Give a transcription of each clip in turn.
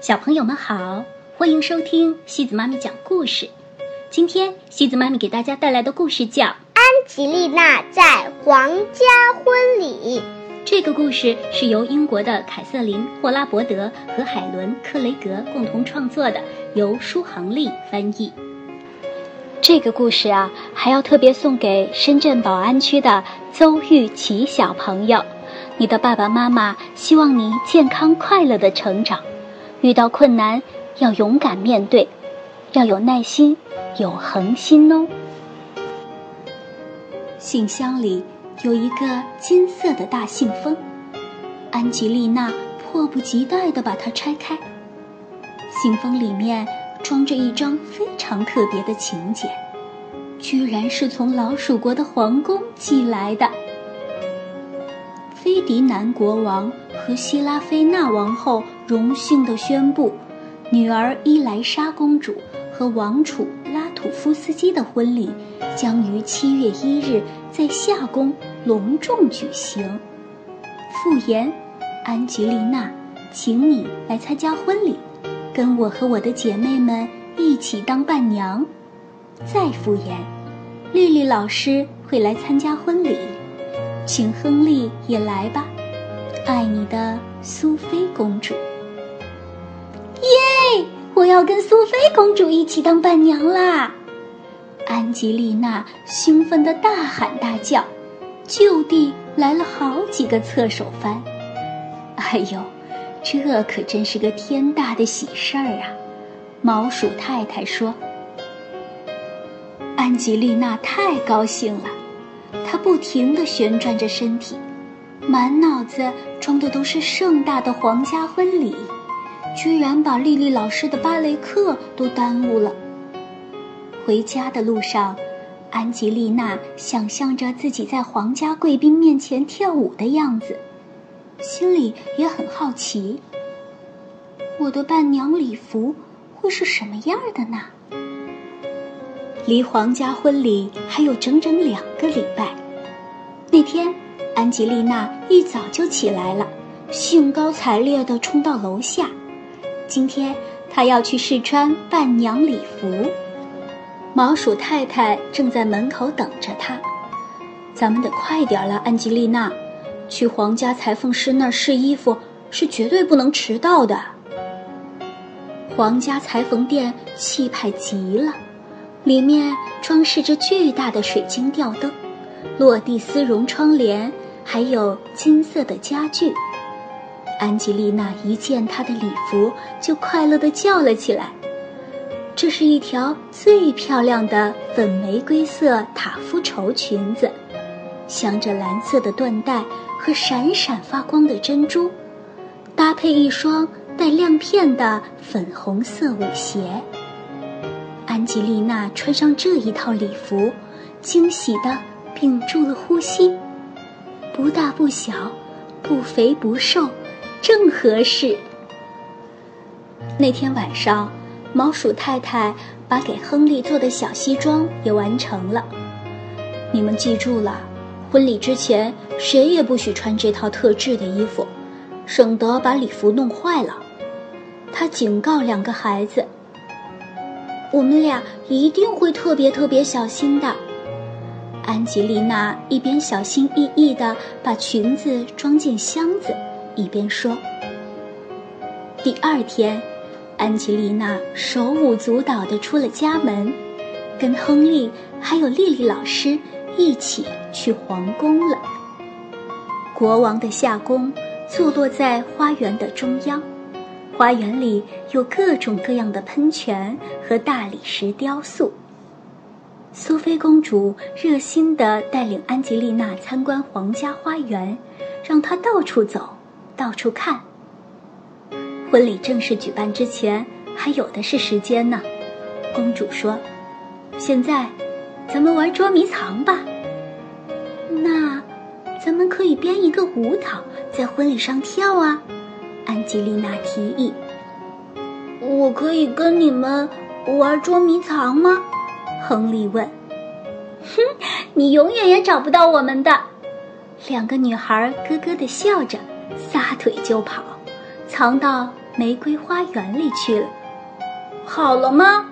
小朋友们好，欢迎收听西子妈咪讲故事。今天西子妈咪给大家带来的故事叫《安吉丽娜在皇家婚礼》。这个故事是由英国的凯瑟琳·霍拉伯德和海伦·克雷格共同创作的，由舒航丽翻译。这个故事啊，还要特别送给深圳宝安区的邹玉琪小朋友。你的爸爸妈妈希望你健康快乐的成长。遇到困难要勇敢面对，要有耐心，有恒心哦。信箱里有一个金色的大信封，安吉丽娜迫不及待地把它拆开。信封里面装着一张非常特别的请柬，居然是从老鼠国的皇宫寄来的。菲迪南国王和希拉菲娜王后。荣幸地宣布，女儿伊莱莎公主和王储拉土夫斯基的婚礼将于七月一日在夏宫隆重举行。复言，安吉丽娜，请你来参加婚礼，跟我和我的姐妹们一起当伴娘。再复言，丽丽老师会来参加婚礼，请亨利也来吧。爱你的苏菲公主。耶！我要跟苏菲公主一起当伴娘啦！安吉丽娜兴奋地大喊大叫，就地来了好几个侧手翻。哎呦，这可真是个天大的喜事儿啊！毛鼠太太说。安吉丽娜太高兴了，她不停地旋转着身体，满脑子装的都是盛大的皇家婚礼。居然把丽丽老师的芭蕾课都耽误了。回家的路上，安吉丽娜想象着自己在皇家贵宾面前跳舞的样子，心里也很好奇。我的伴娘礼服会是什么样的呢？离皇家婚礼还有整整两个礼拜。那天，安吉丽娜一早就起来了，兴高采烈地冲到楼下。今天她要去试穿伴娘礼服，毛鼠太太正在门口等着她。咱们得快点了，安吉丽娜，去皇家裁缝师那儿试衣服是绝对不能迟到的。皇家裁缝店气派极了，里面装饰着巨大的水晶吊灯、落地丝绒窗帘，还有金色的家具。安吉丽娜一见她的礼服，就快乐地叫了起来。这是一条最漂亮的粉玫瑰色塔夫绸裙子，镶着蓝色的缎带和闪闪发光的珍珠，搭配一双带亮片的粉红色舞鞋。安吉丽娜穿上这一套礼服，惊喜地屏住了呼吸。不大不小，不肥不瘦。正合适。那天晚上，毛鼠太太把给亨利做的小西装也完成了。你们记住了，婚礼之前谁也不许穿这套特制的衣服，省得把礼服弄坏了。他警告两个孩子：“我们俩一定会特别特别小心的。”安吉丽娜一边小心翼翼地把裙子装进箱子。一边说。第二天，安吉丽娜手舞足蹈地出了家门，跟亨利还有丽丽老师一起去皇宫了。国王的夏宫坐落在花园的中央，花园里有各种各样的喷泉和大理石雕塑。苏菲公主热心地带领安吉丽娜参观皇家花园，让她到处走。到处看。婚礼正式举办之前，还有的是时间呢。公主说：“现在，咱们玩捉迷藏吧。那，咱们可以编一个舞蹈，在婚礼上跳啊。”安吉丽娜提议。“我可以跟你们玩捉迷藏吗？”亨利问。“哼，你永远也找不到我们的。”两个女孩咯咯地笑着。撒腿就跑，藏到玫瑰花园里去了。好了吗？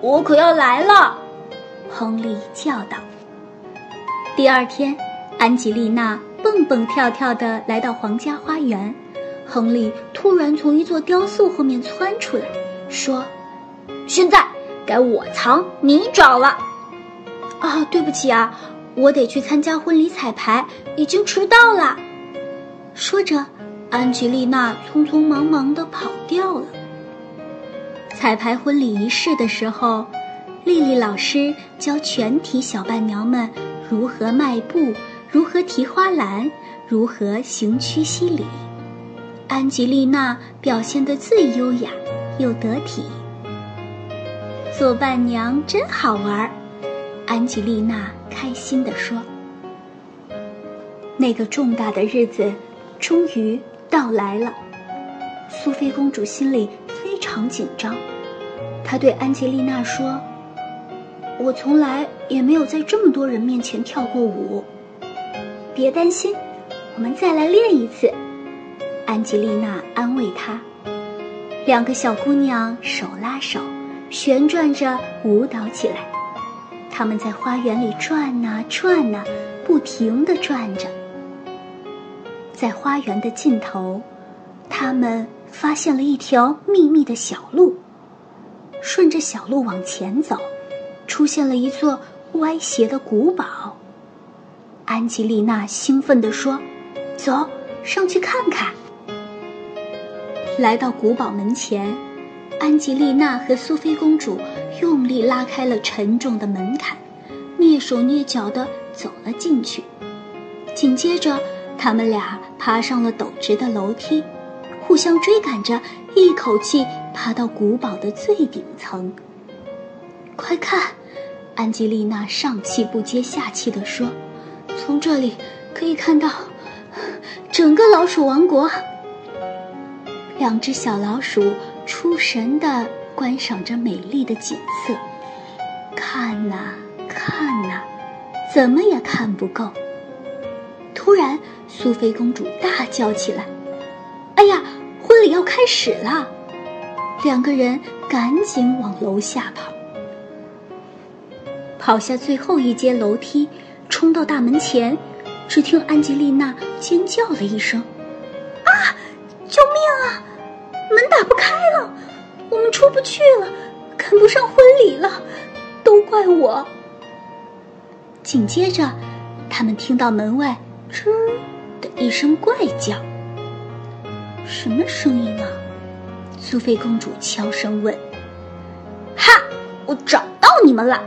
我可要来了！亨利叫道。第二天，安吉丽娜蹦蹦跳跳地来到皇家花园。亨利突然从一座雕塑后面窜出来，说：“现在该我藏你找了。”啊，对不起啊，我得去参加婚礼彩排，已经迟到了。说着，安吉丽娜匆匆忙忙地跑掉了。彩排婚礼仪式的时候，丽丽老师教全体小伴娘们如何迈步，如何提花篮，如何行屈膝礼。安吉丽娜表现得最优雅又得体。做伴娘真好玩，安吉丽娜开心地说。那个重大的日子终于到来了，苏菲公主心里非常紧张。她对安吉丽娜说：“我从来也没有在这么多人面前跳过舞。别担心，我们再来练一次。”安吉丽娜安慰她。两个小姑娘手拉手，旋转着舞蹈起来。他们在花园里转呐转呐，不停地转着。在花园的尽头，他们发现了一条秘密的小路。顺着小路往前走，出现了一座歪斜的古堡。安吉丽娜兴奋地说：“走上去看看。”来到古堡门前，安吉丽娜和苏菲公主用力拉开了沉重的门槛，蹑手蹑脚地走了进去。紧接着，他们俩爬上了陡直的楼梯，互相追赶着，一口气爬到古堡的最顶层。快看，安吉丽娜上气不接下气地说：“从这里可以看到整个老鼠王国。”两只小老鼠出神地观赏着美丽的景色，看呐看呐，怎么也看不够。突然，苏菲公主大叫起来：“哎呀，婚礼要开始了！”两个人赶紧往楼下跑，跑下最后一阶楼梯，冲到大门前，只听安吉丽娜尖叫了一声：“出不去了，赶不上婚礼了，都怪我。紧接着，他们听到门外“吱”的一声怪叫，什么声音啊？苏菲公主悄声问。“哈，我找到你们了！”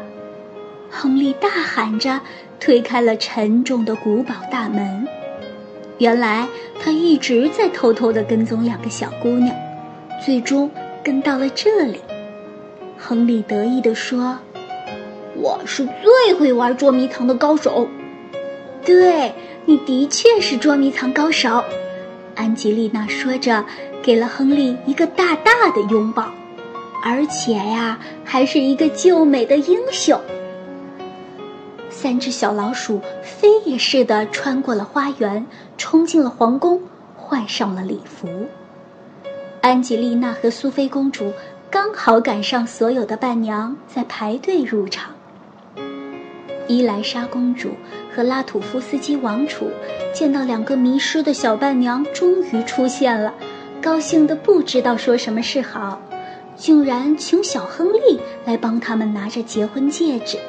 亨利大喊着，推开了沉重的古堡大门。原来他一直在偷偷的跟踪两个小姑娘。最终跟到了这里，亨利得意地说：“我是最会玩捉迷藏的高手。”对，你的确是捉迷藏高手。”安吉丽娜说着，给了亨利一个大大的拥抱，而且呀，还是一个救美的英雄。三只小老鼠飞也似的穿过了花园，冲进了皇宫，换上了礼服。安吉丽娜和苏菲公主刚好赶上所有的伴娘在排队入场。伊莱莎公主和拉土夫斯基王储见到两个迷失的小伴娘终于出现了，高兴的不知道说什么是好，竟然请小亨利来帮他们拿着结婚戒指。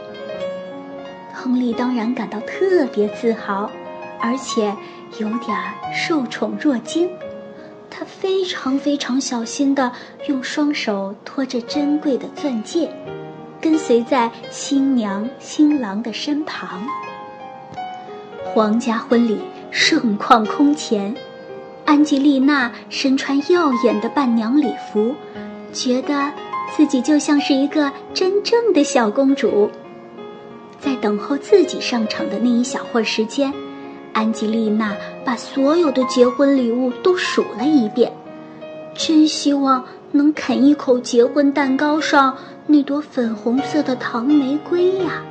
亨利当然感到特别自豪，而且有点受宠若惊。非常非常小心地用双手托着珍贵的钻戒，跟随在新娘新郎的身旁。皇家婚礼盛况空前，安吉丽娜身穿耀眼的伴娘礼服，觉得自己就像是一个真正的小公主。在等候自己上场的那一小会儿时间。安吉丽娜把所有的结婚礼物都数了一遍，真希望能啃一口结婚蛋糕上那朵粉红色的糖玫瑰呀。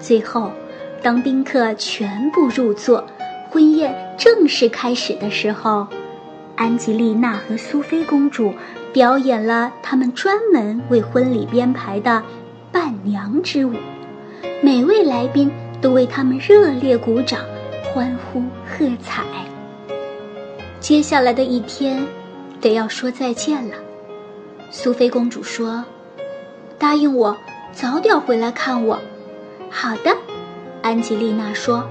最后，当宾客全部入座，婚宴正式开始的时候，安吉丽娜和苏菲公主表演了他们专门为婚礼编排的伴娘之舞，每位来宾都为他们热烈鼓掌、欢呼喝彩。接下来的一天，得要说再见了。苏菲公主说：“答应我，早点回来看我。”好的，安吉丽娜说：“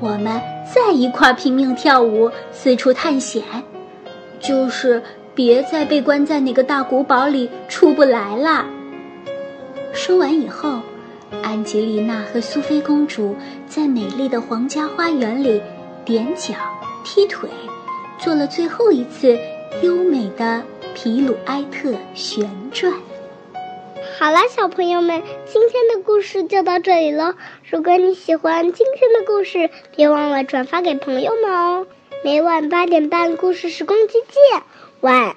我们再一块拼命跳舞，四处探险，就是别再被关在那个大古堡里出不来啦。”说完以后，安吉丽娜和苏菲公主在美丽的皇家花园里踮脚、踢腿，做了最后一次优美的皮鲁埃特旋转。好了，小朋友们，今天的故事就到这里了。如果你喜欢今天的故事，别忘了转发给朋友们哦。每晚八点半，故事时光机见，晚。